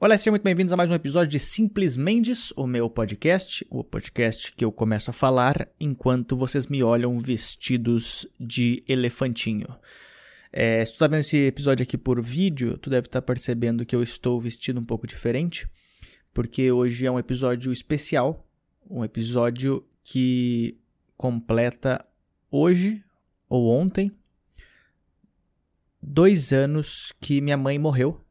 Olá, sejam muito bem-vindos a mais um episódio de Simples Mendes, o meu podcast, o podcast que eu começo a falar enquanto vocês me olham vestidos de elefantinho. É, se tu tá vendo esse episódio aqui por vídeo, tu deve estar tá percebendo que eu estou vestido um pouco diferente, porque hoje é um episódio especial, um episódio que completa hoje ou ontem dois anos que minha mãe morreu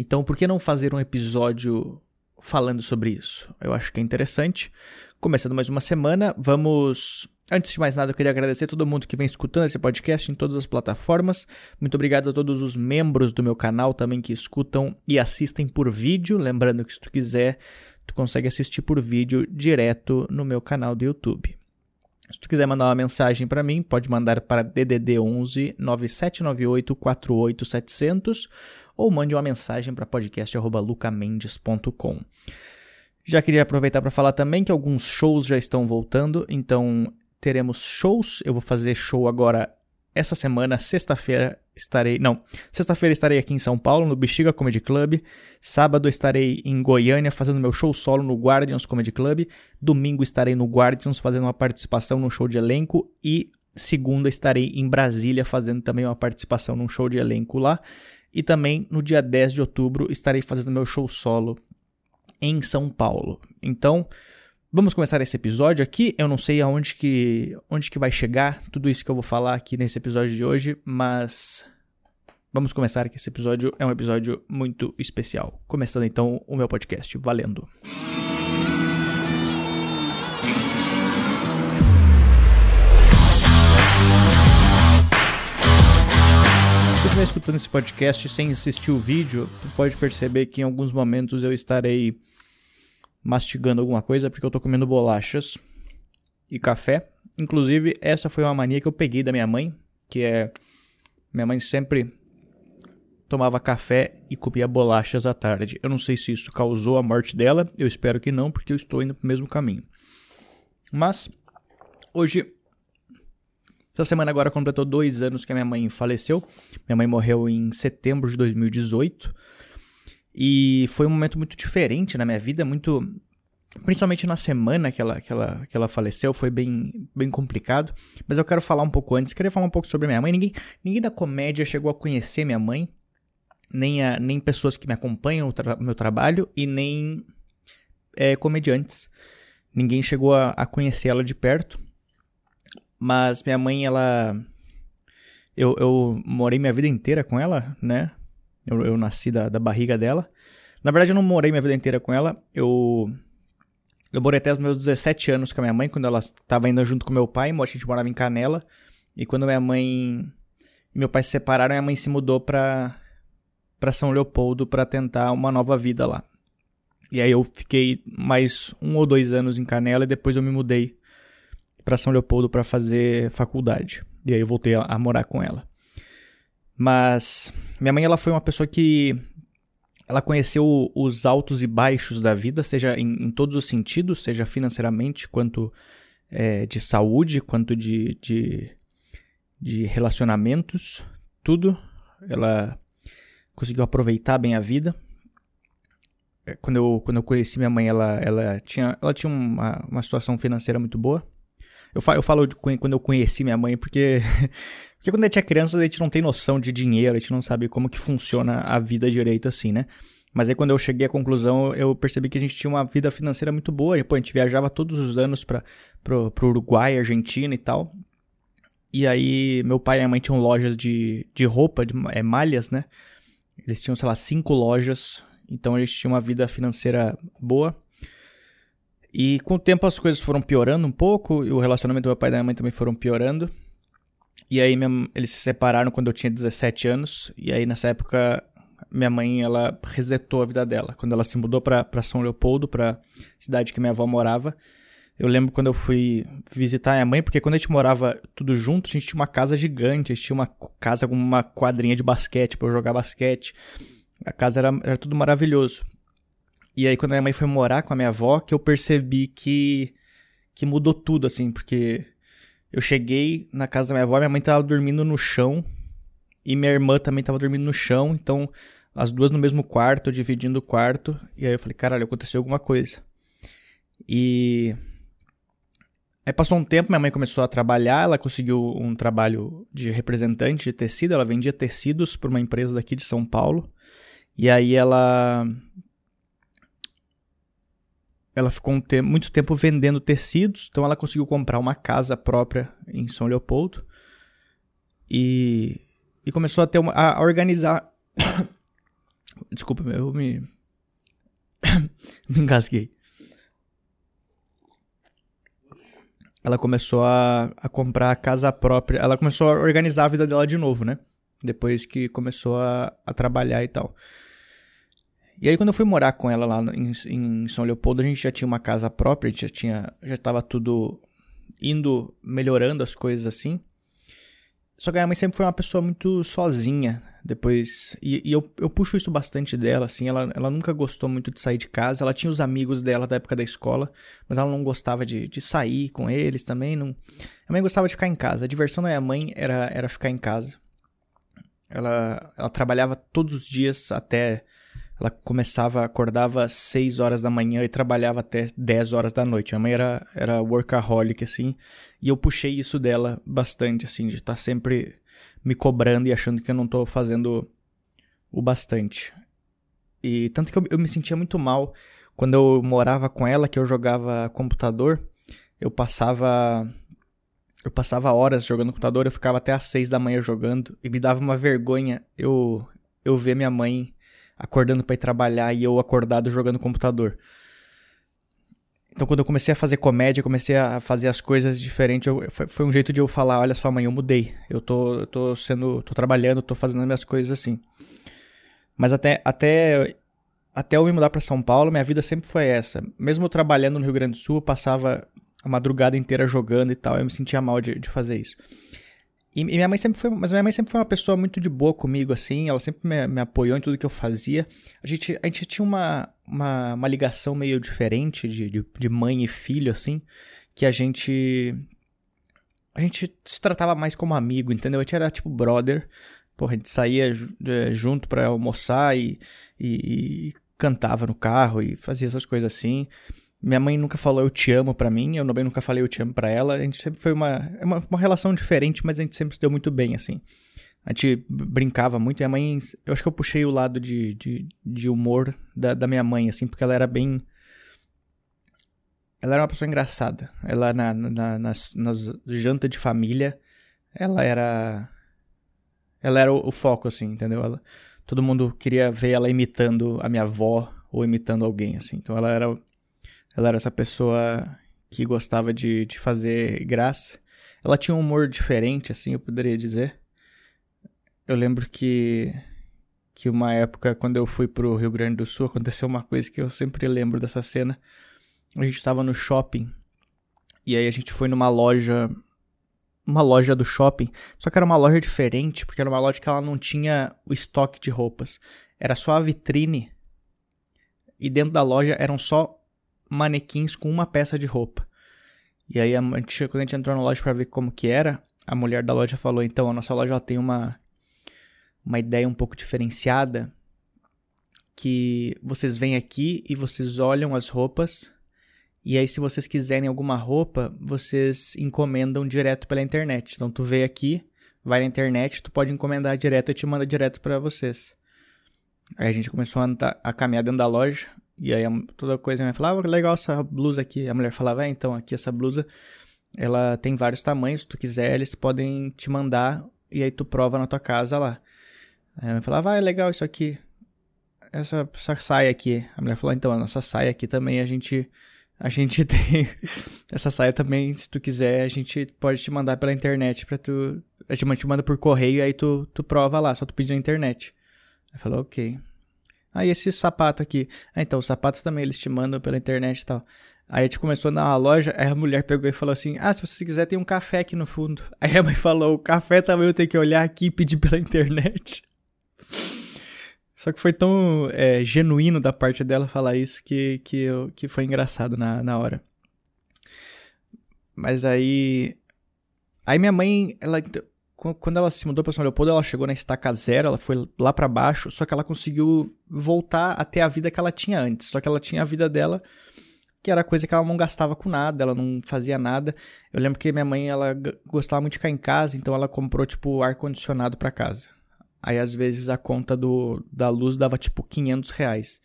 então, por que não fazer um episódio falando sobre isso? Eu acho que é interessante. Começando mais uma semana, vamos. Antes de mais nada, eu queria agradecer a todo mundo que vem escutando esse podcast em todas as plataformas. Muito obrigado a todos os membros do meu canal também que escutam e assistem por vídeo. Lembrando que se tu quiser, tu consegue assistir por vídeo direto no meu canal do YouTube. Se tu quiser mandar uma mensagem para mim, pode mandar para DDD 11 9798 48700 ou mande uma mensagem para podcast@lucamendes.com. Já queria aproveitar para falar também que alguns shows já estão voltando, então teremos shows. Eu vou fazer show agora essa semana, sexta-feira estarei, não, sexta-feira estarei aqui em São Paulo no Bexiga Comedy Club. Sábado estarei em Goiânia fazendo meu show solo no Guardians Comedy Club. Domingo estarei no Guardians fazendo uma participação num show de elenco e segunda estarei em Brasília fazendo também uma participação num show de elenco lá. E também no dia 10 de outubro estarei fazendo meu show solo em São Paulo. Então, vamos começar esse episódio aqui. Eu não sei aonde que, onde que vai chegar tudo isso que eu vou falar aqui nesse episódio de hoje, mas vamos começar que esse episódio é um episódio muito especial. Começando então o meu podcast, valendo. Estiver escutando esse podcast sem assistir o vídeo, tu pode perceber que em alguns momentos eu estarei mastigando alguma coisa porque eu tô comendo bolachas e café. Inclusive, essa foi uma mania que eu peguei da minha mãe, que é minha mãe sempre tomava café e comia bolachas à tarde. Eu não sei se isso causou a morte dela, eu espero que não, porque eu estou indo pro mesmo caminho. Mas hoje essa semana agora completou dois anos que a minha mãe faleceu. Minha mãe morreu em setembro de 2018. E foi um momento muito diferente na minha vida, muito. Principalmente na semana que ela, que ela, que ela faleceu, foi bem, bem complicado. Mas eu quero falar um pouco antes. Queria falar um pouco sobre minha mãe. Ninguém, ninguém da comédia chegou a conhecer minha mãe, nem, a, nem pessoas que me acompanham no tra meu trabalho, e nem é, comediantes. Ninguém chegou a, a conhecer ela de perto. Mas minha mãe, ela. Eu, eu morei minha vida inteira com ela, né? Eu, eu nasci da, da barriga dela. Na verdade, eu não morei minha vida inteira com ela. Eu. Eu morei até os meus 17 anos com a minha mãe, quando ela estava indo junto com meu pai. A gente morava em Canela. E quando minha mãe e meu pai se separaram, minha mãe se mudou pra, pra São Leopoldo para tentar uma nova vida lá. E aí eu fiquei mais um ou dois anos em Canela e depois eu me mudei para São Leopoldo para fazer faculdade. E aí eu voltei a, a, morar com ela. Mas minha mãe ela foi uma pessoa que ela conheceu os altos e baixos da vida, seja em, em todos os sentidos, seja financeiramente, quanto é, de saúde, quanto de, de, de relacionamentos, tudo. Ela conseguiu aproveitar bem a vida. É, quando eu, quando eu conheci minha mãe, ela, ela tinha, ela tinha uma, uma situação financeira muito boa. Eu falo, eu falo de quando eu conheci minha mãe, porque, porque quando a gente é criança, a gente não tem noção de dinheiro, a gente não sabe como que funciona a vida direito assim, né? Mas aí quando eu cheguei à conclusão, eu percebi que a gente tinha uma vida financeira muito boa. Pô, a gente viajava todos os anos para pro, pro Uruguai, Argentina e tal. E aí meu pai e minha mãe tinham lojas de, de roupa, de é, malhas, né? Eles tinham, sei lá, cinco lojas. Então a gente tinha uma vida financeira boa. E com o tempo as coisas foram piorando um pouco, e o relacionamento do meu pai e da minha mãe também foram piorando. E aí minha, eles se separaram quando eu tinha 17 anos, e aí nessa época minha mãe ela resetou a vida dela. Quando ela se mudou para São Leopoldo, para cidade que minha avó morava, eu lembro quando eu fui visitar minha mãe, porque quando a gente morava tudo junto, a gente tinha uma casa gigante, a gente tinha uma casa com uma quadrinha de basquete para eu jogar basquete. A casa era, era tudo maravilhoso. E aí, quando a minha mãe foi morar com a minha avó, que eu percebi que, que mudou tudo, assim, porque eu cheguei na casa da minha avó, minha mãe tava dormindo no chão, e minha irmã também tava dormindo no chão, então as duas no mesmo quarto, dividindo o quarto. E aí eu falei, caralho, aconteceu alguma coisa. E. Aí passou um tempo, minha mãe começou a trabalhar, ela conseguiu um trabalho de representante de tecido, ela vendia tecidos para uma empresa daqui de São Paulo. E aí ela ela ficou um tempo, muito tempo vendendo tecidos, então ela conseguiu comprar uma casa própria em São Leopoldo e, e começou a ter uma, a organizar. Desculpa, eu me. me engasguei. Ela começou a, a comprar a casa própria. Ela começou a organizar a vida dela de novo, né? Depois que começou a, a trabalhar e tal. E aí, quando eu fui morar com ela lá em, em, São Leopoldo, a gente já tinha uma casa própria, a gente já tinha. Já tava tudo indo melhorando as coisas assim. Só que a minha mãe sempre foi uma pessoa muito sozinha. Depois. E, e eu, eu puxo isso bastante dela, assim. Ela, ela nunca gostou muito de sair de casa. Ela tinha os amigos dela da época da escola, mas ela não gostava de, de sair com eles também. Não... A mãe gostava de ficar em casa. A diversão da minha mãe era, era ficar em casa. Ela, ela trabalhava todos os dias até ela começava, acordava às 6 horas da manhã e trabalhava até 10 horas da noite. Minha mãe era, era workaholic, assim, e eu puxei isso dela bastante, assim, de estar tá sempre me cobrando e achando que eu não estou fazendo o bastante. E tanto que eu, eu me sentia muito mal quando eu morava com ela, que eu jogava computador, eu passava eu passava horas jogando computador, eu ficava até às 6 da manhã jogando e me dava uma vergonha eu eu ver minha mãe acordando para ir trabalhar e eu acordado jogando computador. Então, quando eu comecei a fazer comédia, comecei a fazer as coisas diferentes, eu, foi, foi, um jeito de eu falar: olha só, mãe, eu mudei. Eu tô, tô sendo. tô trabalhando, tô fazendo as minhas coisas assim. Mas até, até, até eu me mudar para São Paulo, minha vida sempre foi essa. Mesmo eu trabalhando no Rio Grande do Sul, eu passava a madrugada inteira jogando e tal. Eu me sentia mal de, de fazer isso. E, minha mãe sempre foi, mas minha mãe sempre foi uma pessoa muito de boa comigo, assim. Ela sempre me, me apoiou em tudo que eu fazia. A gente, a gente tinha uma, uma, uma ligação meio diferente de, de, de mãe e filho, assim, que a gente a gente se tratava mais como amigo, entendeu? A gente era tipo brother. Porra, a gente saía é, junto para almoçar e, e, e, cantava no carro e fazia essas coisas assim. Minha mãe nunca falou eu te amo para mim, eu também nunca falei eu te amo para ela. A gente sempre foi uma, é uma, uma relação diferente, mas a gente sempre se deu muito bem, assim. A gente brincava muito. Minha mãe, eu acho que eu puxei o lado de, de, de humor da, da minha mãe, assim, porque ela era bem. Ela era uma pessoa engraçada. Ela, na, na, nas, nas de família, ela era. Ela era o, o foco, assim, entendeu? Ela, todo mundo queria ver ela imitando a minha avó ou imitando alguém, assim. Então ela era ela era essa pessoa que gostava de, de fazer graça. Ela tinha um humor diferente, assim, eu poderia dizer. Eu lembro que que uma época, quando eu fui pro Rio Grande do Sul, aconteceu uma coisa que eu sempre lembro dessa cena. A gente estava no shopping e aí a gente foi numa loja uma loja do shopping, só que era uma loja diferente, porque era uma loja que ela não tinha o estoque de roupas. Era só a vitrine. E dentro da loja eram só manequins com uma peça de roupa. E aí, a gente, quando a gente entrou na loja para ver como que era, a mulher da loja falou: então, a nossa loja tem uma, uma ideia um pouco diferenciada. Que vocês vêm aqui e vocês olham as roupas. E aí, se vocês quiserem alguma roupa, vocês encomendam direto pela internet. Então, tu vê aqui, vai na internet, tu pode encomendar direto e te manda direto para vocês. Aí a gente começou a, andar, a caminhar dentro da loja. E aí toda coisa a minha falava, ah, legal essa blusa aqui. A mulher falava, é, então, aqui essa blusa, ela tem vários tamanhos, se tu quiser, eles podem te mandar e aí tu prova na tua casa lá. Aí a minha falava, ah, é legal isso aqui. Essa, essa saia aqui. A mulher falou, então, a nossa saia aqui também a gente a gente tem essa saia também, se tu quiser, a gente pode te mandar pela internet para tu, a gente te manda por correio aí tu tu prova lá, só tu pedir na internet. Aí falou, OK. Aí ah, esse sapato aqui. Ah, então, os sapatos também eles te mandam pela internet e tal. Aí a gente começou na loja, aí a mulher pegou e falou assim: Ah, se você quiser, tem um café aqui no fundo. Aí a mãe falou: O café também eu tenho que olhar aqui e pedir pela internet. Só que foi tão é, genuíno da parte dela falar isso que, que, eu, que foi engraçado na, na hora. Mas aí. Aí minha mãe, ela quando ela se mudou para São Leopoldo, ela chegou na estaca zero, ela foi lá para baixo, só que ela conseguiu voltar até a vida que ela tinha antes. Só que ela tinha a vida dela, que era coisa que ela não gastava com nada, ela não fazia nada. Eu lembro que minha mãe, ela gostava muito de ficar em casa, então ela comprou, tipo, ar-condicionado para casa. Aí, às vezes, a conta do, da luz dava, tipo, 500 reais.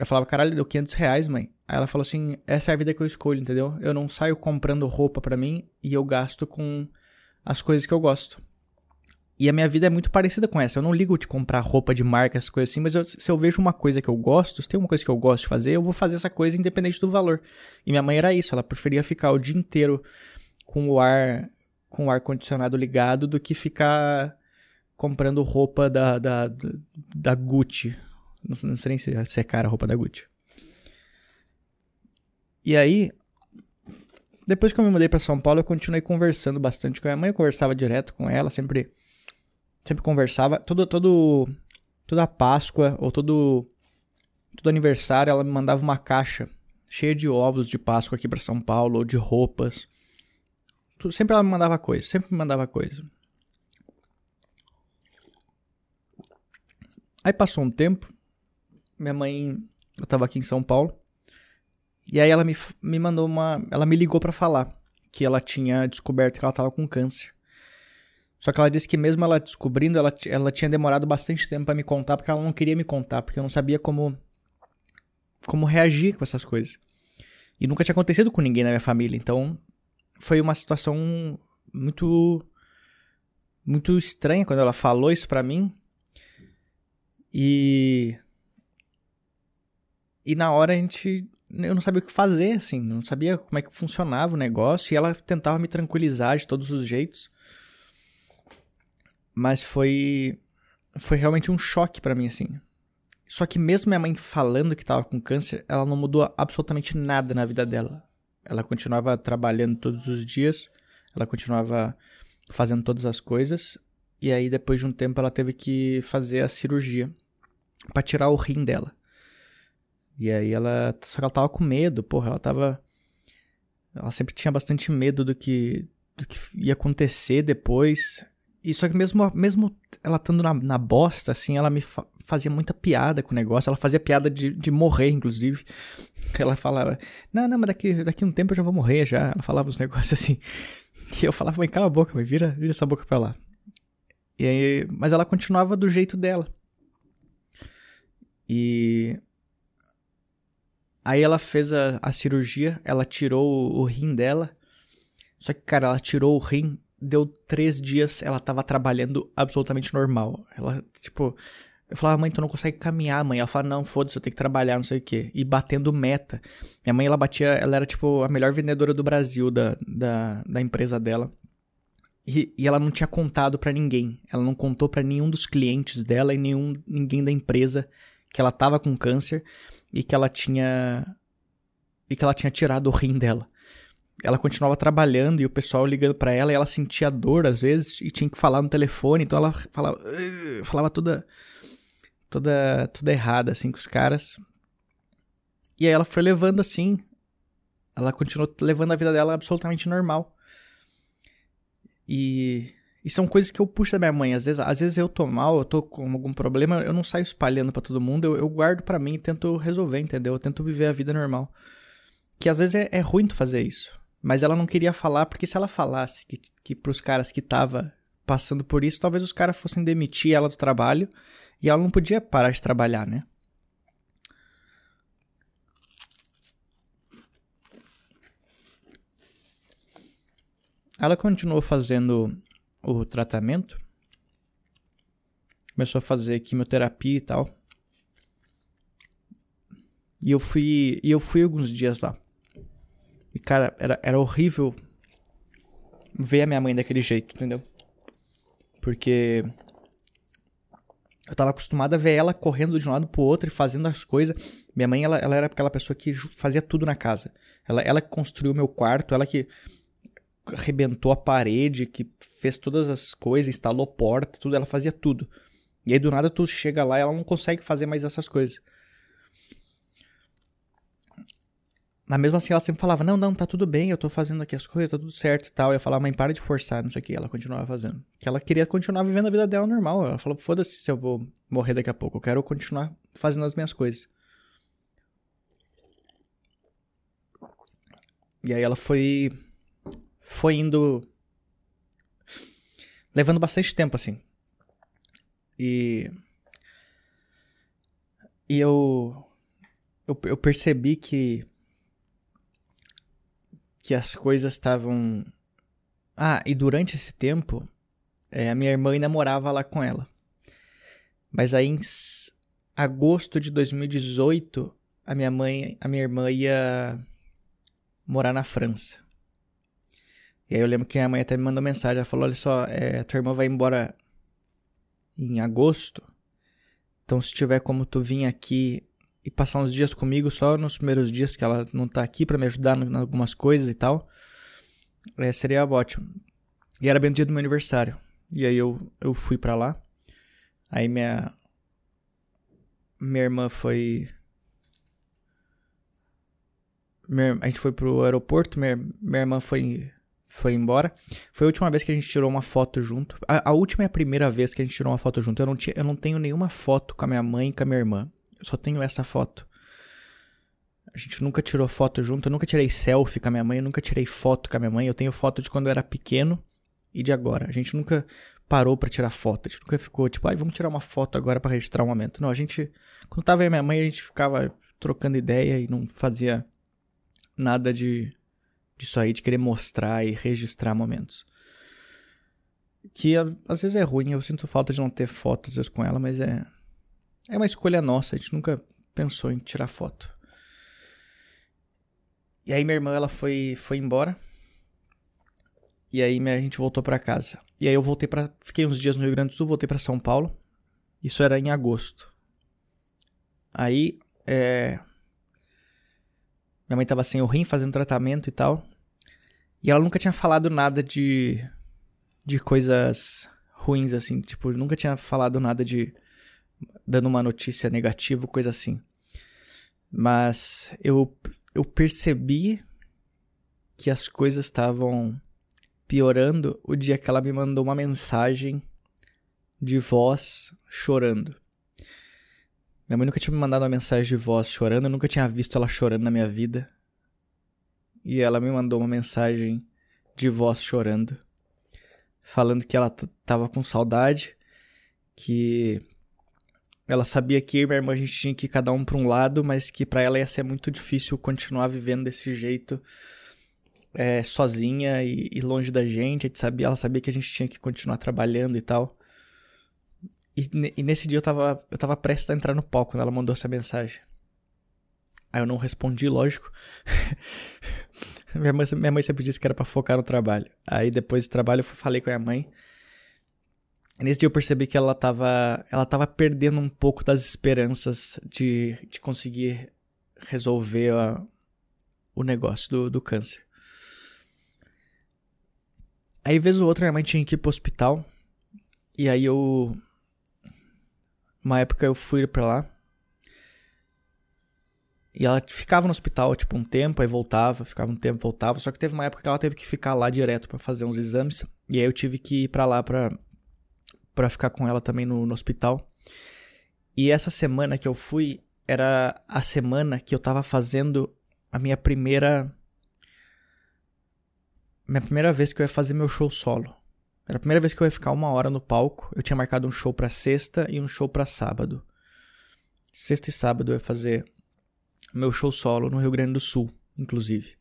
Eu falava, caralho, deu 500 reais, mãe. Aí ela falou assim, essa é a vida que eu escolho, entendeu? Eu não saio comprando roupa para mim e eu gasto com as coisas que eu gosto. E a minha vida é muito parecida com essa. Eu não ligo de comprar roupa de marca, essas coisas assim, mas eu, se eu vejo uma coisa que eu gosto, se tem uma coisa que eu gosto de fazer, eu vou fazer essa coisa independente do valor. E minha mãe era isso, ela preferia ficar o dia inteiro com o ar com o ar condicionado ligado do que ficar comprando roupa da, da, da Gucci. Não, não sei nem se, é cara a roupa da Gucci. E aí, depois que eu me mudei para São Paulo, eu continuei conversando bastante com a minha mãe. Eu conversava direto com ela, sempre, sempre conversava. Todo, todo, toda Páscoa ou todo, todo aniversário, ela me mandava uma caixa cheia de ovos de Páscoa aqui para São Paulo, ou de roupas. Sempre ela me mandava coisa, sempre me mandava coisa. Aí passou um tempo, minha mãe, eu tava aqui em São Paulo, e aí ela me, me mandou uma. Ela me ligou para falar que ela tinha descoberto que ela tava com câncer. Só que ela disse que mesmo ela descobrindo, ela, ela tinha demorado bastante tempo para me contar, porque ela não queria me contar, porque eu não sabia como como reagir com essas coisas. E nunca tinha acontecido com ninguém na minha família, então foi uma situação muito muito estranha quando ela falou isso para mim. E e na hora a gente eu não sabia o que fazer, assim, não sabia como é que funcionava o negócio, e ela tentava me tranquilizar de todos os jeitos. Mas foi foi realmente um choque para mim, assim. Só que mesmo minha mãe falando que tava com câncer, ela não mudou absolutamente nada na vida dela. Ela continuava trabalhando todos os dias, ela continuava fazendo todas as coisas, e aí depois de um tempo ela teve que fazer a cirurgia para tirar o rim dela. E aí ela. Só que ela tava com medo, porra, ela tava. Ela sempre tinha bastante medo do que, do que ia acontecer depois. E só que mesmo, mesmo ela estando na, na bosta, assim, ela me fa fazia muita piada com o negócio. Ela fazia piada de, de morrer, inclusive. Ela falava, não, não, mas daqui, daqui um tempo eu já vou morrer já. Ela falava uns negócios assim. E eu falava, mãe, cala a boca, mãe, vira, vira essa boca pra lá. E aí, mas ela continuava do jeito dela. E Aí ela fez a, a cirurgia, ela tirou o, o rim dela. Só que, cara, ela tirou o rim, deu três dias, ela tava trabalhando absolutamente normal. Ela, tipo, eu falava, mãe, tu não consegue caminhar, mãe. Ela falava, não, foda-se, eu tenho que trabalhar, não sei o quê. E batendo meta. Minha mãe, ela batia, ela era, tipo, a melhor vendedora do Brasil da, da, da empresa dela. E, e ela não tinha contado para ninguém. Ela não contou para nenhum dos clientes dela e nenhum, ninguém da empresa que ela tava com câncer e que ela tinha e que ela tinha tirado o rim dela. Ela continuava trabalhando e o pessoal ligando para ela e ela sentia dor às vezes e tinha que falar no telefone, então ela falava falava toda toda toda errada assim com os caras. E aí ela foi levando assim, ela continuou levando a vida dela absolutamente normal. E e são coisas que eu puxo da minha mãe. Às vezes, às vezes eu tô mal, eu tô com algum problema, eu não saio espalhando para todo mundo, eu, eu guardo para mim e tento resolver, entendeu? Eu tento viver a vida normal. Que às vezes é, é ruim tu fazer isso. Mas ela não queria falar, porque se ela falasse que, que pros caras que tava passando por isso, talvez os caras fossem demitir ela do trabalho e ela não podia parar de trabalhar, né? Ela continuou fazendo o tratamento. Começou a fazer quimioterapia e tal. E eu fui, e eu fui alguns dias lá. E cara, era, era horrível ver a minha mãe daquele jeito, entendeu? Porque eu tava acostumado a ver ela correndo de um lado pro outro e fazendo as coisas. Minha mãe, ela, ela era aquela pessoa que fazia tudo na casa. Ela, ela construiu meu quarto, ela que arrebentou a parede, que fez todas as coisas, instalou porta, tudo, ela fazia tudo. E aí do nada tu chega lá e ela não consegue fazer mais essas coisas. Mas mesmo assim ela sempre falava, não, não, tá tudo bem, eu tô fazendo aqui as coisas, tá tudo certo e tal. Eu falava, mãe, para de forçar, não sei o que. Ela continuava fazendo. Que ela queria continuar vivendo a vida dela normal. Ela falou, foda-se se eu vou morrer daqui a pouco. Eu quero continuar fazendo as minhas coisas. E aí ela foi. Foi indo. Levando bastante tempo, assim. E. E eu. Eu, eu percebi que que as coisas estavam. Ah, e durante esse tempo, é, a minha irmã ainda morava lá com ela. Mas aí em agosto de 2018, a minha mãe, a minha irmã ia morar na França. E aí eu lembro que a mãe até me mandou mensagem, ela falou, olha só, é, tua irmã vai embora em agosto, então se tiver como tu vir aqui e passar uns dias comigo só nos primeiros dias que ela não tá aqui para me ajudar em algumas coisas e tal, é, seria ótimo. E era bem no dia do meu aniversário. E aí eu, eu fui para lá. Aí minha minha irmã foi a gente foi pro aeroporto, minha, minha irmã foi foi embora. Foi a última vez que a gente tirou uma foto junto. A, a última e a primeira vez que a gente tirou uma foto junto. Eu não, tinha, eu não tenho nenhuma foto com a minha mãe e com a minha irmã. Eu só tenho essa foto. A gente nunca tirou foto junto. Eu nunca tirei selfie com a minha mãe. Eu nunca tirei foto com a minha mãe. Eu tenho foto de quando eu era pequeno e de agora. A gente nunca parou para tirar foto. A gente nunca ficou tipo, ai, vamos tirar uma foto agora para registrar um momento. Não, a gente. Quando tava aí minha mãe, a gente ficava trocando ideia e não fazia nada de disso aí, de querer mostrar e registrar momentos. Que às vezes é ruim, eu sinto falta de não ter fotos às vezes com ela, mas é é uma escolha nossa, a gente nunca pensou em tirar foto. E aí minha irmã ela foi foi embora. E aí a gente voltou para casa. E aí eu voltei para fiquei uns dias no Rio Grande do Sul, voltei para São Paulo. Isso era em agosto. Aí é minha mãe tava sem o rim, fazendo tratamento e tal. E ela nunca tinha falado nada de de coisas ruins assim, tipo, nunca tinha falado nada de dando uma notícia negativa, coisa assim. Mas eu, eu percebi que as coisas estavam piorando o dia que ela me mandou uma mensagem de voz chorando. Minha mãe nunca tinha me mandado uma mensagem de voz chorando, eu nunca tinha visto ela chorando na minha vida. E ela me mandou uma mensagem de voz chorando, falando que ela tava com saudade, que ela sabia que eu e minha irmã a gente tinha que ir cada um para um lado, mas que para ela ia ser muito difícil continuar vivendo desse jeito, é, sozinha e, e, longe da gente. A gente sabia, ela sabia que a gente tinha que continuar trabalhando e tal. E, e, nesse dia eu tava, eu tava prestes a entrar no palco quando ela mandou essa mensagem. Aí eu não respondi, lógico. minha, mãe, minha mãe sempre disse que era pra focar no trabalho. Aí depois do trabalho eu falei com a minha mãe. Nesse dia eu percebi que ela tava, ela tava perdendo um pouco das esperanças de, de conseguir resolver a, o negócio do, do câncer. Aí, vez ou outra, minha mãe tinha que ir pro hospital. E aí eu. Uma época eu fui pra lá. E ela ficava no hospital, tipo, um tempo, aí voltava, ficava um tempo, voltava. Só que teve uma época que ela teve que ficar lá direto para fazer uns exames. E aí eu tive que ir pra lá pra, para ficar com ela também no, no hospital. E essa semana que eu fui era a semana que eu tava fazendo a minha primeira minha primeira vez que eu ia fazer meu show solo. Era a primeira vez que eu ia ficar uma hora no palco. Eu tinha marcado um show para sexta e um show para sábado. Sexta e sábado eu ia fazer meu show solo no Rio Grande do Sul, inclusive.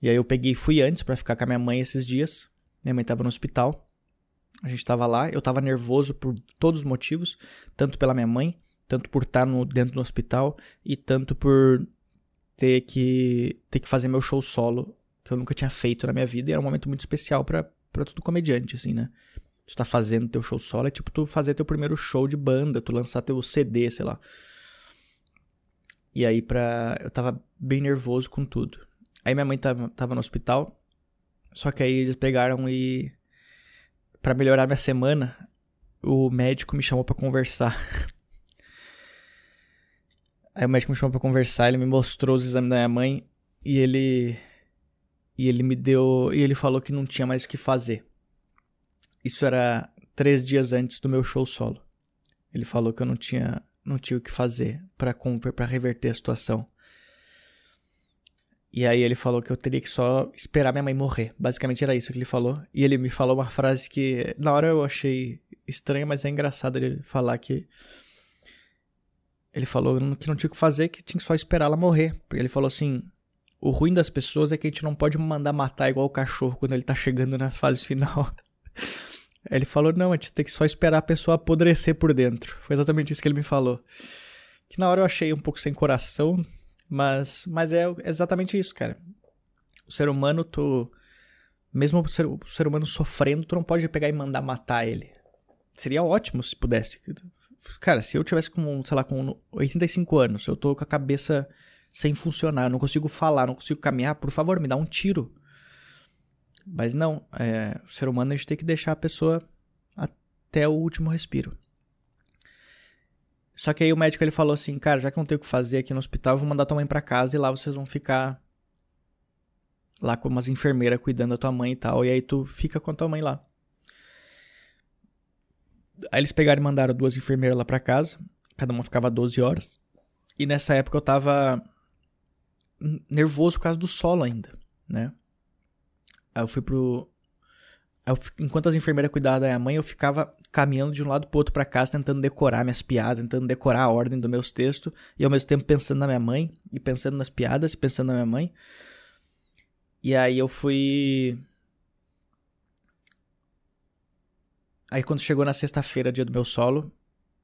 E aí eu peguei, fui antes para ficar com a minha mãe esses dias. Minha mãe tava no hospital. A gente tava lá, eu tava nervoso por todos os motivos, tanto pela minha mãe, tanto por estar no, dentro do hospital e tanto por ter que ter que fazer meu show solo, que eu nunca tinha feito na minha vida, e era um momento muito especial para para todo comediante assim, né? Tu tá fazendo teu show solo, é tipo tu fazer teu primeiro show de banda, tu lançar teu CD, sei lá. E aí pra. Eu tava bem nervoso com tudo. Aí minha mãe tava, tava no hospital. Só que aí eles pegaram e para melhorar minha semana, o médico me chamou para conversar. Aí o médico me chamou para conversar, ele me mostrou os exames da minha mãe e ele e ele me deu e ele falou que não tinha mais o que fazer. Isso era três dias antes do meu show solo. Ele falou que eu não tinha não tinha o que fazer para para reverter a situação. E aí ele falou que eu teria que só esperar minha mãe morrer. Basicamente era isso que ele falou. E ele me falou uma frase que na hora eu achei estranha, mas é engraçado ele falar que ele falou que não tinha o que fazer, que tinha que só esperar ela morrer. Porque ele falou assim: o ruim das pessoas é que a gente não pode mandar matar igual o cachorro quando ele tá chegando nas fases final. ele falou: não, a gente tem que só esperar a pessoa apodrecer por dentro. Foi exatamente isso que ele me falou. Que na hora eu achei um pouco sem coração, mas, mas é exatamente isso, cara. O ser humano, tu. Mesmo o ser, o ser humano sofrendo, tu não pode pegar e mandar matar ele. Seria ótimo se pudesse. Cara, se eu tivesse com, sei lá, com 85 anos, eu tô com a cabeça sem funcionar, eu não consigo falar, não consigo caminhar, por favor, me dá um tiro. Mas não, é, o ser humano a gente tem que deixar a pessoa até o último respiro. Só que aí o médico ele falou assim, cara, já que não tem o que fazer aqui no hospital, eu vou mandar tua mãe para casa e lá vocês vão ficar lá com umas enfermeiras cuidando da tua mãe e tal, e aí tu fica com a tua mãe lá. Aí eles pegaram e mandaram duas enfermeiras lá para casa, cada uma ficava 12 horas. E nessa época eu tava nervoso por causa do solo ainda, né? Aí eu fui pro eu, enquanto as enfermeiras cuidavam da minha mãe, eu ficava caminhando de um lado pro outro para casa, tentando decorar minhas piadas, tentando decorar a ordem dos meus textos, e ao mesmo tempo pensando na minha mãe, e pensando nas piadas, pensando na minha mãe. E aí eu fui. Aí quando chegou na sexta-feira, dia do meu solo,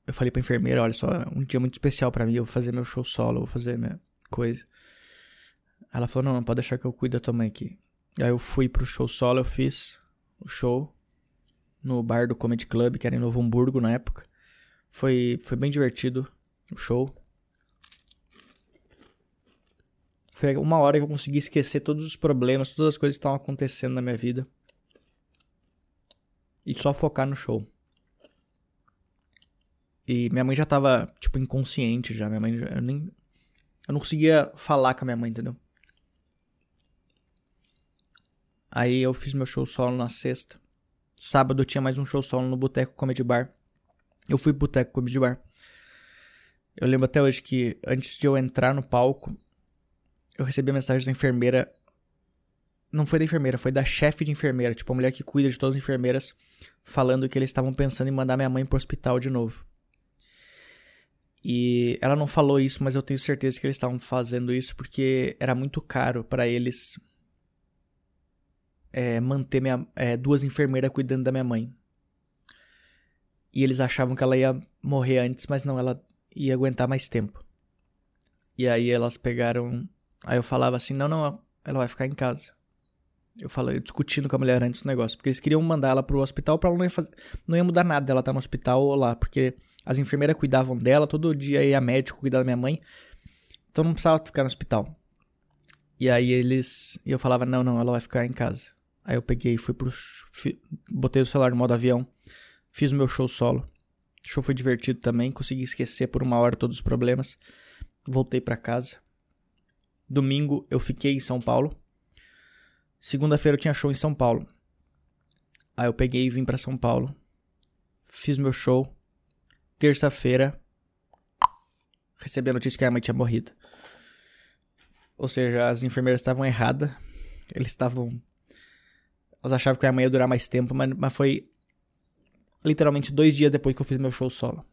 eu falei pra enfermeira, olha só, é um dia muito especial para mim, eu vou fazer meu show solo, vou fazer minha coisa. Ela falou, não, não pode deixar que eu cuide da tua mãe aqui. Aí eu fui pro show solo, eu fiz o show no bar do Comedy Club, que era em Novo Hamburgo na época. Foi, foi bem divertido o show. Foi uma hora que eu consegui esquecer todos os problemas, todas as coisas que estavam acontecendo na minha vida. E só focar no show. E minha mãe já tava, tipo, inconsciente já. Minha mãe, eu nem. Eu não conseguia falar com a minha mãe, entendeu? Aí eu fiz meu show solo na sexta. Sábado tinha mais um show solo no Boteco Comedy Bar. Eu fui pro Boteco Comedy Bar. Eu lembro até hoje que antes de eu entrar no palco, eu recebi a mensagem da enfermeira. Não foi da enfermeira, foi da chefe de enfermeira, tipo a mulher que cuida de todas as enfermeiras, falando que eles estavam pensando em mandar minha mãe pro hospital de novo. E ela não falou isso, mas eu tenho certeza que eles estavam fazendo isso porque era muito caro para eles é, manter minha, é, duas enfermeiras cuidando da minha mãe. E eles achavam que ela ia morrer antes, mas não, ela ia aguentar mais tempo. E aí elas pegaram. Aí eu falava assim: não, não, ela vai ficar em casa. Eu falei, discutindo com a mulher antes do negócio. Porque eles queriam mandar ela pro hospital pra ela não ia, fazer, não ia mudar nada dela estar tá no hospital ou lá. Porque as enfermeiras cuidavam dela, todo dia ia médico cuidar da minha mãe. Então não precisava ficar no hospital. E aí eles. E eu falava: não, não, ela vai ficar em casa. Aí eu peguei, fui pro. Botei o celular no modo avião, fiz o meu show solo. O show foi divertido também, consegui esquecer por uma hora todos os problemas. Voltei para casa. Domingo eu fiquei em São Paulo. Segunda-feira eu tinha show em São Paulo. Aí eu peguei e vim para São Paulo. Fiz meu show. Terça-feira recebi a notícia que a mãe tinha morrido. Ou seja, as enfermeiras estavam erradas. Eles estavam elas achavam que manhã ia durar mais tempo, mas, mas foi literalmente dois dias depois que eu fiz meu show solo.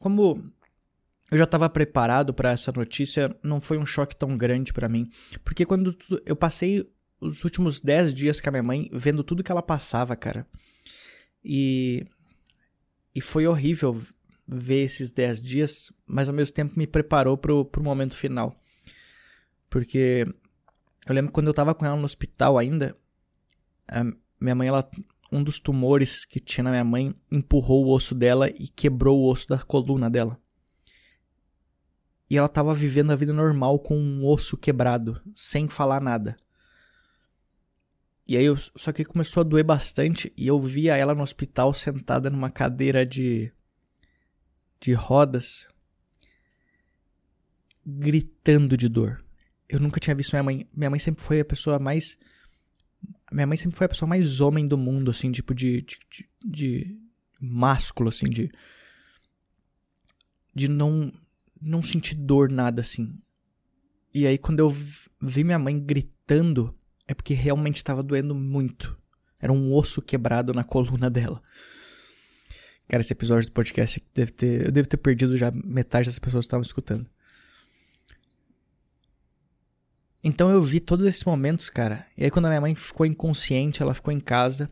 Como eu já estava preparado para essa notícia, não foi um choque tão grande para mim. Porque quando eu passei os últimos 10 dias com a minha mãe vendo tudo que ela passava, cara. E. E foi horrível ver esses 10 dias, mas ao mesmo tempo me preparou pro, pro momento final. Porque eu lembro quando eu tava com ela no hospital ainda, minha mãe, ela, um dos tumores que tinha na minha mãe empurrou o osso dela e quebrou o osso da coluna dela. E ela tava vivendo a vida normal com um osso quebrado, sem falar nada. E aí, eu, só que começou a doer bastante e eu via ela no hospital sentada numa cadeira de de rodas gritando de dor. Eu nunca tinha visto minha mãe. Minha mãe sempre foi a pessoa mais. Minha mãe sempre foi a pessoa mais homem do mundo, assim, tipo de. de, de, de másculo, assim, de. De não. Não sentir dor nada, assim. E aí, quando eu vi minha mãe gritando, é porque realmente estava doendo muito. Era um osso quebrado na coluna dela. Cara, esse episódio do podcast deve ter. Eu devo ter perdido já metade das pessoas que estavam escutando. Então eu vi todos esses momentos, cara. E aí quando a minha mãe ficou inconsciente, ela ficou em casa.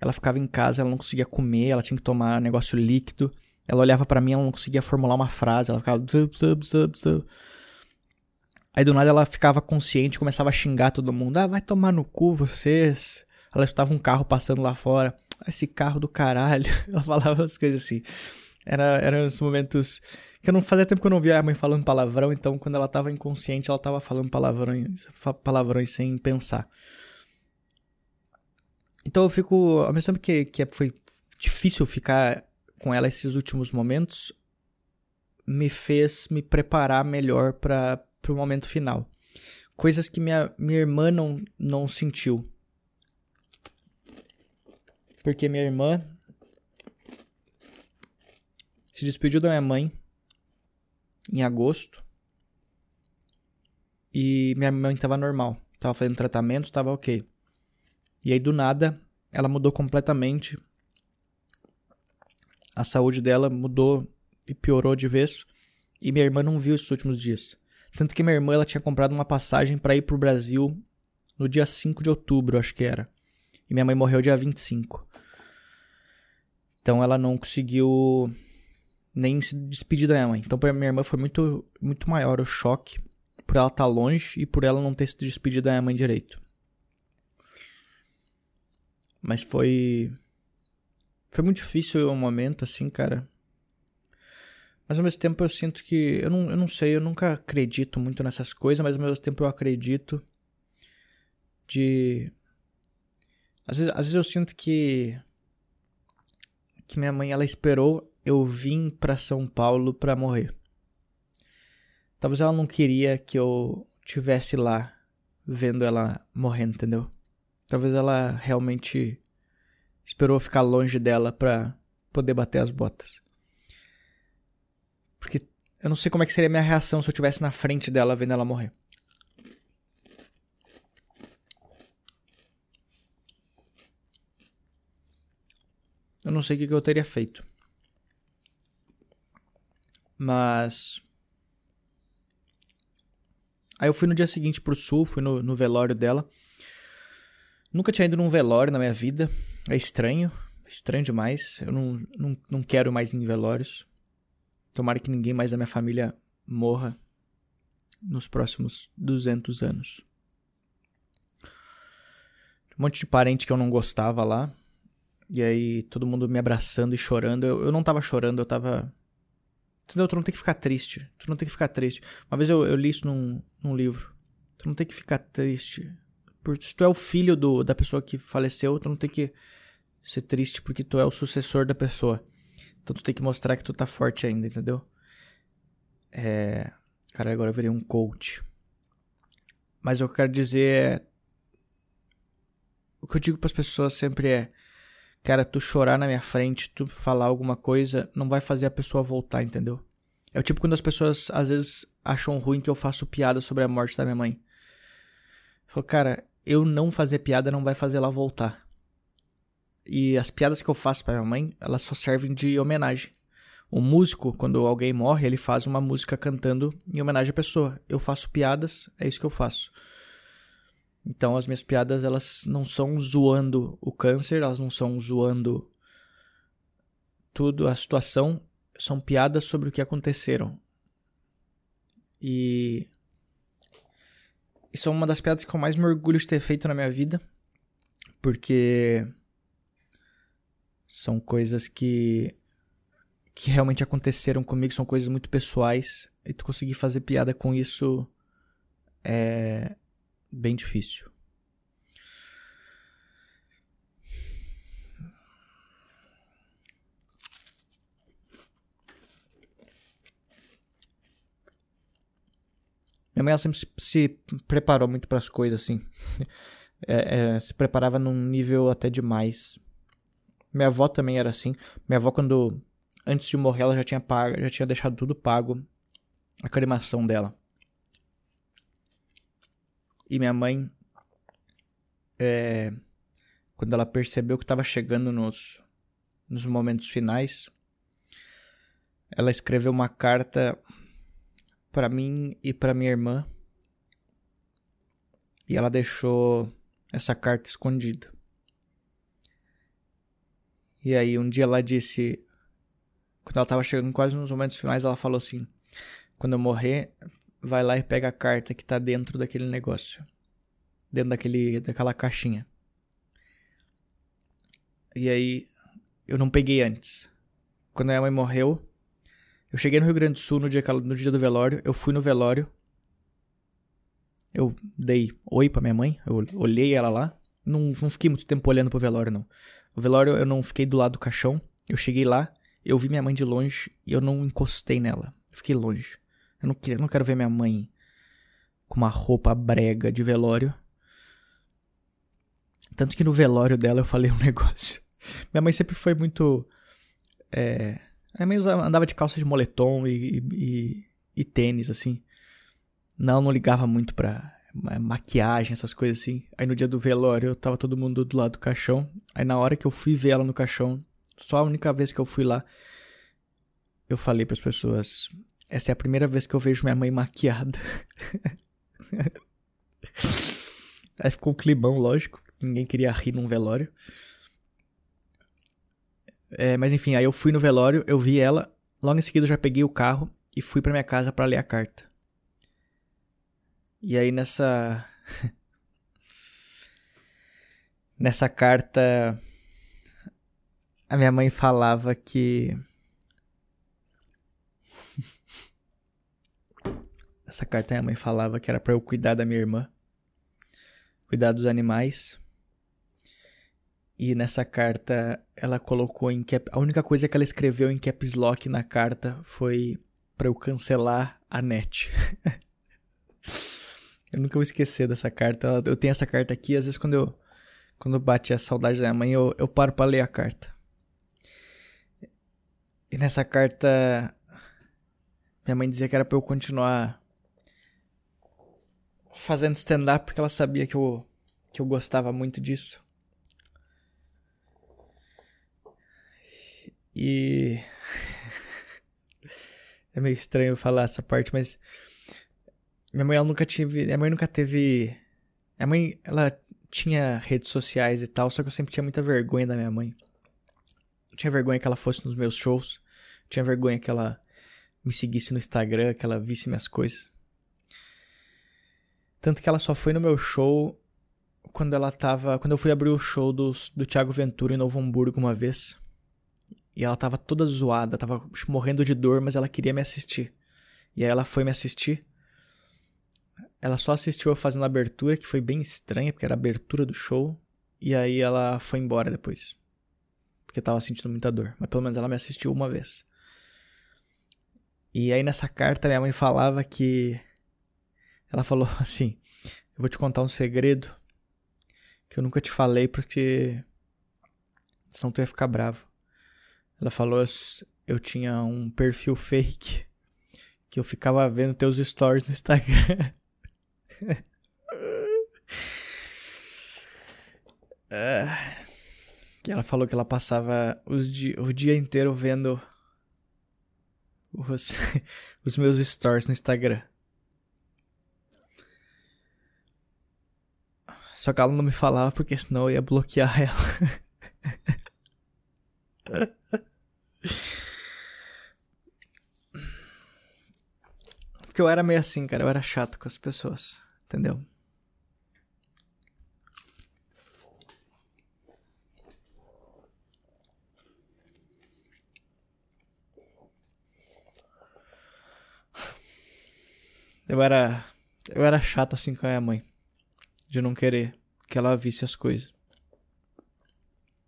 Ela ficava em casa, ela não conseguia comer, ela tinha que tomar negócio líquido. Ela olhava para mim, ela não conseguia formular uma frase, ela ficava. Aí do nada ela ficava consciente, começava a xingar todo mundo. Ah, vai tomar no cu vocês. Ela estava um carro passando lá fora. Esse carro do caralho. Ela falava as coisas assim. Era, eram os momentos que eu não fazia tempo que eu não via a mãe falando palavrão, então quando ela tava inconsciente, ela tava falando palavrões, palavrões sem pensar. Então eu fico, ao mesmo tempo que, que foi difícil ficar com ela esses últimos momentos, me fez me preparar melhor para o momento final. Coisas que minha, minha irmã não, não sentiu. Porque minha irmã se despediu da minha mãe em agosto. E minha mãe tava normal. Tava fazendo tratamento, tava ok. E aí do nada, ela mudou completamente. A saúde dela mudou e piorou de vez. E minha irmã não viu esses últimos dias. Tanto que minha irmã ela tinha comprado uma passagem para ir pro Brasil no dia 5 de outubro, acho que era. E minha mãe morreu dia 25. Então ela não conseguiu nem se despedir da minha mãe. Então, pra minha irmã foi muito, muito maior o choque por ela estar tá longe e por ela não ter se despedido da minha mãe direito. Mas foi. Foi muito difícil o momento, assim, cara. Mas ao mesmo tempo eu sinto que. Eu não, eu não sei, eu nunca acredito muito nessas coisas, mas ao mesmo tempo eu acredito de. Às vezes, às vezes eu sinto que. Que minha mãe ela esperou eu vim para São Paulo para morrer. Talvez ela não queria que eu tivesse lá vendo ela morrendo, entendeu? Talvez ela realmente esperou ficar longe dela para poder bater as botas. Porque eu não sei como é que seria a minha reação se eu estivesse na frente dela vendo ela morrer. Eu não sei o que eu teria feito. Mas. Aí eu fui no dia seguinte pro sul, fui no, no velório dela. Nunca tinha ido num velório na minha vida. É estranho. Estranho demais. Eu não, não, não quero mais ir em velórios. Tomara que ninguém mais da minha família morra nos próximos 200 anos. Um monte de parente que eu não gostava lá. E aí todo mundo me abraçando e chorando. Eu, eu não tava chorando, eu tava Entendeu? Tu não tem que ficar triste. Tu não tem que ficar triste. Uma vez eu, eu li isso num, num livro. Tu não tem que ficar triste. Porque se tu é o filho do, da pessoa que faleceu, tu não tem que ser triste porque tu é o sucessor da pessoa. Então tu tem que mostrar que tu tá forte ainda, entendeu? É. Cara, agora eu virei um coach. Mas o que eu quero dizer é. O que eu digo para as pessoas sempre é Cara, tu chorar na minha frente, tu falar alguma coisa, não vai fazer a pessoa voltar, entendeu? É o tipo quando as pessoas às vezes acham ruim que eu faço piada sobre a morte da minha mãe. Falo, cara, eu não fazer piada não vai fazer ela voltar. E as piadas que eu faço pra minha mãe, elas só servem de homenagem. O músico, quando alguém morre, ele faz uma música cantando em homenagem à pessoa. Eu faço piadas, é isso que eu faço. Então as minhas piadas elas não são zoando o câncer, elas não são zoando tudo, a situação, são piadas sobre o que aconteceram. E isso é uma das piadas que eu mais me orgulho de ter feito na minha vida, porque são coisas que que realmente aconteceram comigo, são coisas muito pessoais, e tu conseguir fazer piada com isso é bem difícil. Minha mãe ela sempre se, preparou muito para as coisas, assim. É, é, se preparava num nível até demais. Minha avó também era assim. Minha avó, quando. Antes de morrer, ela já tinha pago, já tinha deixado tudo pago. A cremação dela. E minha mãe. É, quando ela percebeu que estava chegando nos, nos momentos finais, ela escreveu uma carta para mim e para minha irmã. E ela deixou essa carta escondida. E aí um dia ela disse, quando ela estava chegando quase nos momentos finais, ela falou assim: "Quando eu morrer, vai lá e pega a carta que está dentro daquele negócio, dentro daquele daquela caixinha". E aí eu não peguei antes. Quando minha mãe morreu, eu cheguei no Rio Grande do Sul no dia, no dia do velório, eu fui no velório. Eu dei oi pra minha mãe, eu olhei ela lá. Não, não fiquei muito tempo olhando pro velório, não. O velório eu não fiquei do lado do caixão. Eu cheguei lá, eu vi minha mãe de longe e eu não encostei nela. Eu fiquei longe. Eu não, queria, não quero ver minha mãe com uma roupa brega de velório. Tanto que no velório dela eu falei um negócio. Minha mãe sempre foi muito. É, minha mãe andava de calça de moletom e, e, e tênis, assim. Não, não ligava muito pra maquiagem, essas coisas assim. Aí no dia do velório, eu tava todo mundo do lado do caixão. Aí na hora que eu fui ver ela no caixão, só a única vez que eu fui lá, eu falei para as pessoas: essa é a primeira vez que eu vejo minha mãe maquiada. Aí ficou um climão, lógico. Ninguém queria rir num velório. É, mas enfim, aí eu fui no velório, eu vi ela. Logo em seguida eu já peguei o carro e fui para minha casa para ler a carta. E aí nessa. nessa carta. A minha mãe falava que. Nessa carta minha mãe falava que era para eu cuidar da minha irmã, cuidar dos animais e nessa carta ela colocou em cap. A única coisa que ela escreveu em caps lock na carta foi para eu cancelar a net. eu nunca vou esquecer dessa carta. Eu tenho essa carta aqui, às vezes quando eu quando bate a saudade da minha mãe, eu, eu paro para ler a carta. E nessa carta minha mãe dizia que era para eu continuar fazendo stand up porque ela sabia que eu que eu gostava muito disso. E. é meio estranho falar essa parte, mas. Minha mãe ela nunca tive. Minha mãe nunca teve. Minha mãe, ela tinha redes sociais e tal, só que eu sempre tinha muita vergonha da minha mãe. Eu tinha vergonha que ela fosse nos meus shows. Eu tinha vergonha que ela me seguisse no Instagram, que ela visse minhas coisas. Tanto que ela só foi no meu show quando ela tava. Quando eu fui abrir o show do, do Thiago Ventura em Novo Hamburgo uma vez. E ela tava toda zoada, tava morrendo de dor, mas ela queria me assistir. E aí ela foi me assistir. Ela só assistiu eu fazendo a abertura, que foi bem estranha, porque era a abertura do show. E aí ela foi embora depois. Porque tava sentindo muita dor. Mas pelo menos ela me assistiu uma vez. E aí nessa carta minha mãe falava que. Ela falou assim: Eu vou te contar um segredo que eu nunca te falei porque. Senão tu ia ficar bravo. Ela falou: eu tinha um perfil fake que eu ficava vendo teus stories no Instagram. que ela falou que ela passava os di o dia inteiro vendo os, os meus stories no Instagram. Só que ela não me falava porque senão eu ia bloquear ela. Porque eu era meio assim, cara. Eu era chato com as pessoas. Entendeu? Eu era. Eu era chato assim com a minha mãe. De não querer que ela visse as coisas.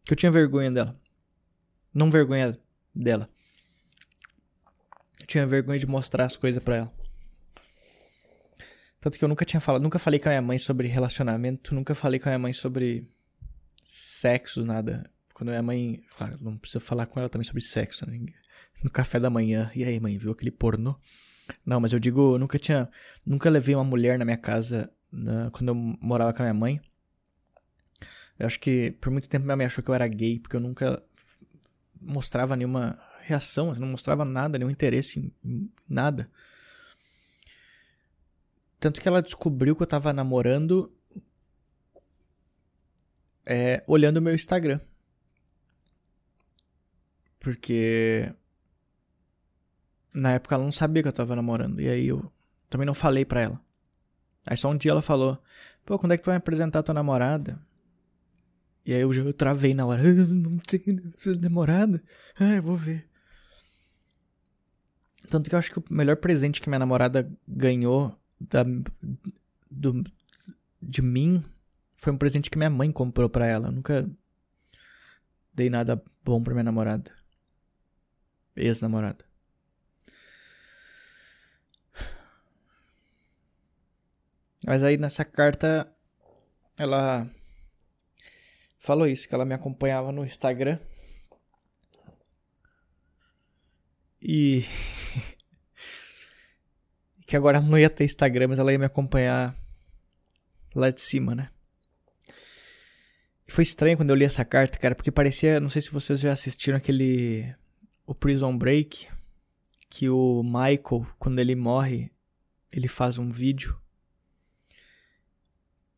Que eu tinha vergonha dela. Não vergonha dela. Eu tinha vergonha de mostrar as coisas para ela. Tanto que eu nunca tinha falado, nunca falei com a minha mãe sobre relacionamento, nunca falei com a minha mãe sobre sexo, nada. Quando minha mãe, claro, não precisa falar com ela também sobre sexo, né? no café da manhã. E aí, mãe, viu aquele pornô? Não, mas eu digo, eu nunca tinha, nunca levei uma mulher na minha casa na, quando eu morava com a minha mãe. Eu acho que por muito tempo minha mãe achou que eu era gay, porque eu nunca mostrava nenhuma reação, não mostrava nada, nenhum interesse em nada. Tanto que ela descobriu que eu tava namorando é, olhando o meu Instagram. Porque na época ela não sabia que eu tava namorando. E aí eu também não falei pra ela. Aí só um dia ela falou: Pô, quando é que tu vai me apresentar tua namorada? E aí eu, eu travei na hora. Não sei, namorada? Ah, eu vou ver. Tanto que eu acho que o melhor presente que minha namorada ganhou da, do, de mim foi um presente que minha mãe comprou para ela. Eu nunca dei nada bom pra minha namorada. Ex-namorada. Mas aí nessa carta ela falou isso, que ela me acompanhava no Instagram. E que agora ela não ia ter Instagram, mas ela ia me acompanhar lá de cima, né? E foi estranho quando eu li essa carta, cara, porque parecia, não sei se vocês já assistiram aquele o Prison Break, que o Michael, quando ele morre, ele faz um vídeo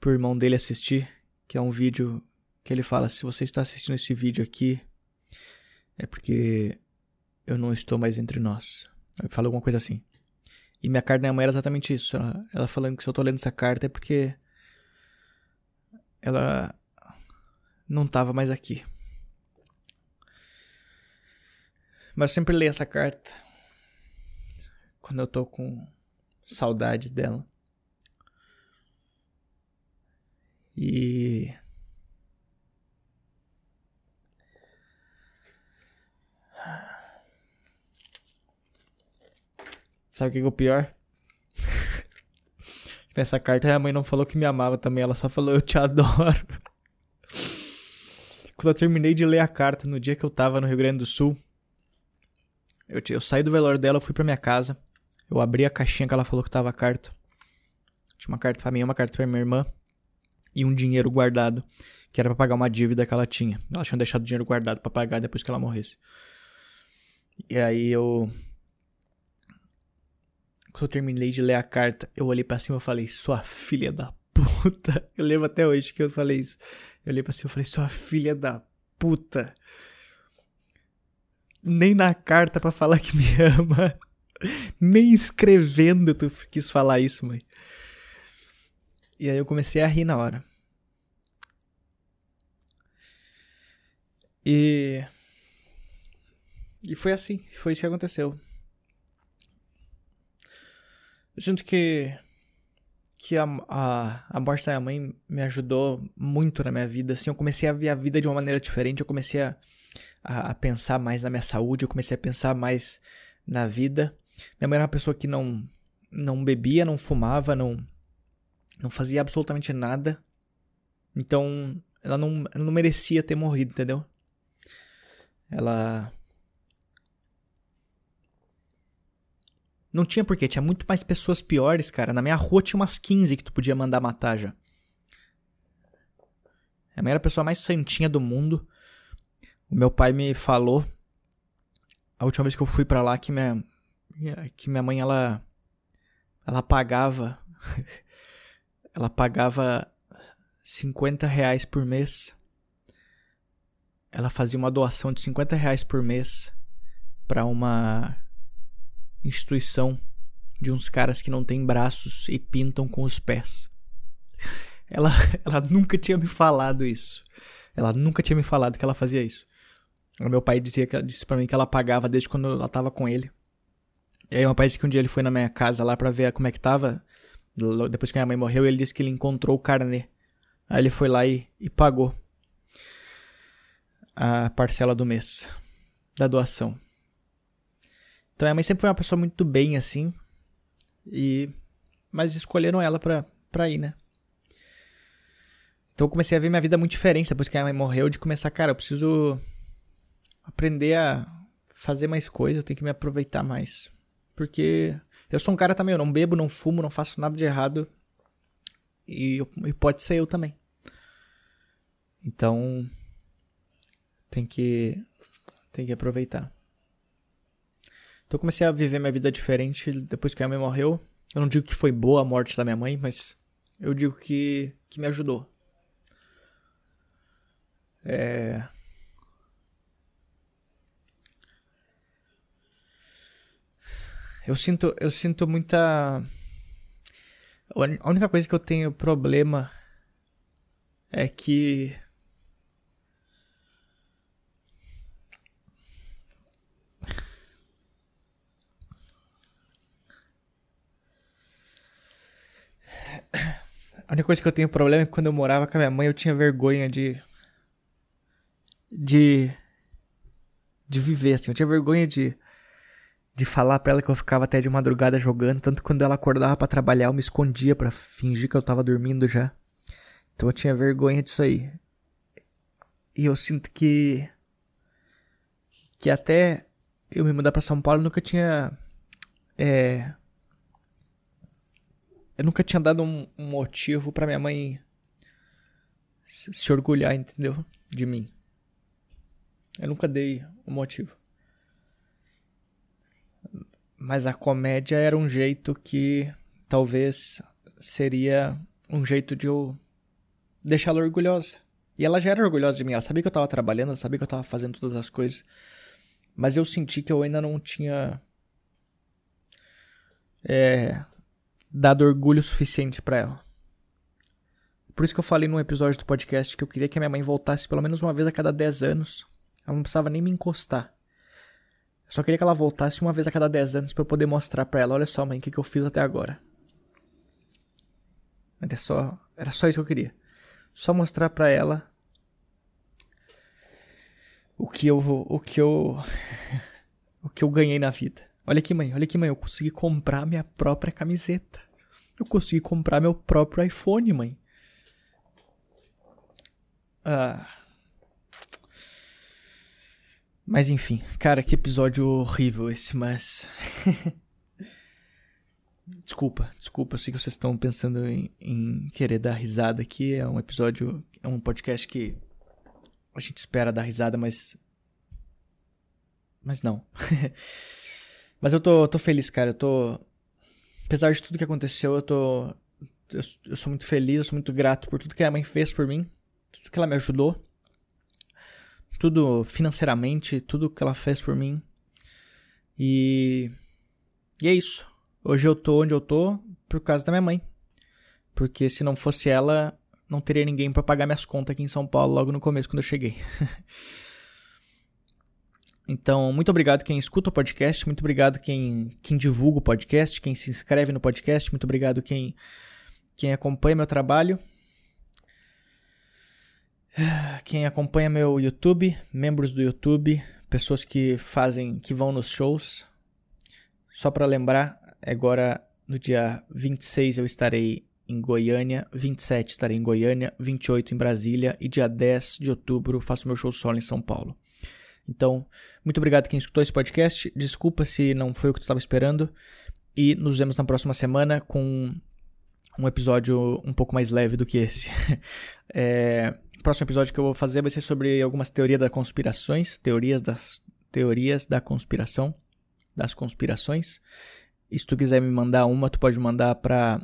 pro irmão dele assistir, que é um vídeo que ele fala: se você está assistindo esse vídeo aqui, é porque eu não estou mais entre nós. Ele fala alguma coisa assim. E minha carta minha mãe era exatamente isso. Ela, ela falando que se eu tô lendo essa carta é porque ela não tava mais aqui. Mas eu sempre leio essa carta quando eu tô com saudade dela. E. Sabe o que é o pior? Nessa carta a mãe não falou que me amava também, ela só falou eu te adoro. Quando eu terminei de ler a carta no dia que eu tava no Rio Grande do Sul, eu, eu saí do velório dela, eu fui pra minha casa. Eu abri a caixinha que ela falou que tava a carta. Tinha uma carta pra mim, uma carta pra minha irmã e um dinheiro guardado, que era para pagar uma dívida que ela tinha. Ela tinha deixado o dinheiro guardado para pagar depois que ela morresse. E aí eu quando eu terminei de ler a carta, eu olhei para cima e falei: "Sua filha da puta". Eu lembro até hoje que eu falei isso. Eu olhei para cima e falei: "Sua filha da puta". Nem na carta para falar que me ama. Nem escrevendo tu quis falar isso, mãe. E aí eu comecei a rir na hora. E. E foi assim, foi isso que aconteceu. Eu sinto que. Que a, a, a morte da minha mãe me ajudou muito na minha vida. Assim, eu comecei a ver a vida de uma maneira diferente. Eu comecei a, a, a pensar mais na minha saúde. Eu comecei a pensar mais na vida. Minha mãe era uma pessoa que não, não bebia, não fumava, não, não fazia absolutamente nada. Então, ela não, ela não merecia ter morrido, entendeu? Ela. Não tinha porquê, tinha muito mais pessoas piores, cara. Na minha rua tinha umas 15 que tu podia mandar matar já. A minha era a pessoa mais santinha do mundo. O meu pai me falou a última vez que eu fui para lá que minha que minha mãe ela ela pagava ela pagava 50 reais por mês. Ela fazia uma doação de 50 reais por mês para uma instituição de uns caras que não têm braços e pintam com os pés. Ela, ela nunca tinha me falado isso. Ela nunca tinha me falado que ela fazia isso. O meu pai dizia que disse para mim que ela pagava desde quando ela tava com ele. E aí meu pai disse que um dia ele foi na minha casa lá para ver como é que tava depois que minha mãe morreu, ele disse que ele encontrou o carnê. Aí ele foi lá e, e pagou a parcela do mês da doação. Então minha mãe sempre foi uma pessoa muito bem assim. E mas escolheram ela pra, pra ir, né? Então eu comecei a ver minha vida muito diferente depois que a minha mãe morreu, de começar, cara, eu preciso aprender a fazer mais coisas, eu tenho que me aproveitar mais. Porque eu sou um cara também, eu não bebo, não fumo, não faço nada de errado. E, e pode ser eu também. Então, tem que tem que aproveitar. Então eu comecei a viver minha vida diferente depois que a minha mãe morreu. Eu não digo que foi boa a morte da minha mãe, mas eu digo que, que me ajudou. É... Eu sinto, eu sinto muita. A única coisa que eu tenho problema é que. A única coisa que eu tenho problema é que quando eu morava com a minha mãe eu tinha vergonha de de de viver assim. Eu tinha vergonha de de falar para ela que eu ficava até de madrugada jogando, tanto que quando ela acordava para trabalhar eu me escondia para fingir que eu tava dormindo já. Então eu tinha vergonha disso aí. E eu sinto que que até eu me mudar para São Paulo eu nunca tinha é, eu nunca tinha dado um, um motivo para minha mãe se, se orgulhar, entendeu? De mim. Eu nunca dei um motivo. Mas a comédia era um jeito que talvez seria um jeito de eu deixá-la orgulhosa. E ela já era orgulhosa de mim, ela sabia que eu tava trabalhando, ela sabia que eu tava fazendo todas as coisas. Mas eu senti que eu ainda não tinha é, dado orgulho suficiente para ela. Por isso que eu falei num episódio do podcast que eu queria que a minha mãe voltasse pelo menos uma vez a cada 10 anos ela não precisava nem me encostar. Só queria que ela voltasse uma vez a cada 10 anos para eu poder mostrar para ela, olha só, mãe, o que, que eu fiz até agora. Era só, era só isso que eu queria. Só mostrar para ela o que eu o que eu o que eu ganhei na vida. Olha aqui, mãe, olha aqui, mãe, eu consegui comprar minha própria camiseta. Eu consegui comprar meu próprio iPhone, mãe. Ah, mas enfim, cara, que episódio horrível esse, mas. desculpa, desculpa, eu sei que vocês estão pensando em, em, querer dar risada aqui. É um episódio, é um podcast que a gente espera dar risada, mas. Mas não. mas eu tô, tô feliz, cara. Eu tô. Apesar de tudo que aconteceu, eu tô. Eu, eu sou muito feliz, eu sou muito grato por tudo que a mãe fez por mim, tudo que ela me ajudou tudo financeiramente, tudo que ela fez por mim. E e é isso. Hoje eu tô onde eu tô por causa da minha mãe. Porque se não fosse ela, não teria ninguém para pagar minhas contas aqui em São Paulo logo no começo quando eu cheguei. então, muito obrigado quem escuta o podcast, muito obrigado quem quem divulga o podcast, quem se inscreve no podcast, muito obrigado quem quem acompanha meu trabalho. Quem acompanha meu YouTube, membros do YouTube, pessoas que fazem, que vão nos shows. Só para lembrar, agora no dia 26 eu estarei em Goiânia, 27 estarei em Goiânia, 28 em Brasília e dia 10 de outubro faço meu show solo em São Paulo. Então, muito obrigado quem escutou esse podcast. Desculpa se não foi o que tu estava esperando. E nos vemos na próxima semana com um episódio um pouco mais leve do que esse. é, o próximo episódio que eu vou fazer vai ser sobre algumas teorias das conspirações, teorias das teorias da conspiração, das conspirações. E se tu quiser me mandar uma, tu pode mandar para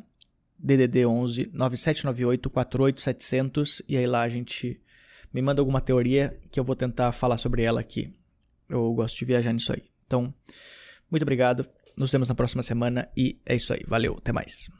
DDD 11 9798 48700 e aí lá a gente me manda alguma teoria que eu vou tentar falar sobre ela aqui. Eu gosto de viajar nisso aí. Então, muito obrigado. Nos vemos na próxima semana e é isso aí. Valeu, até mais.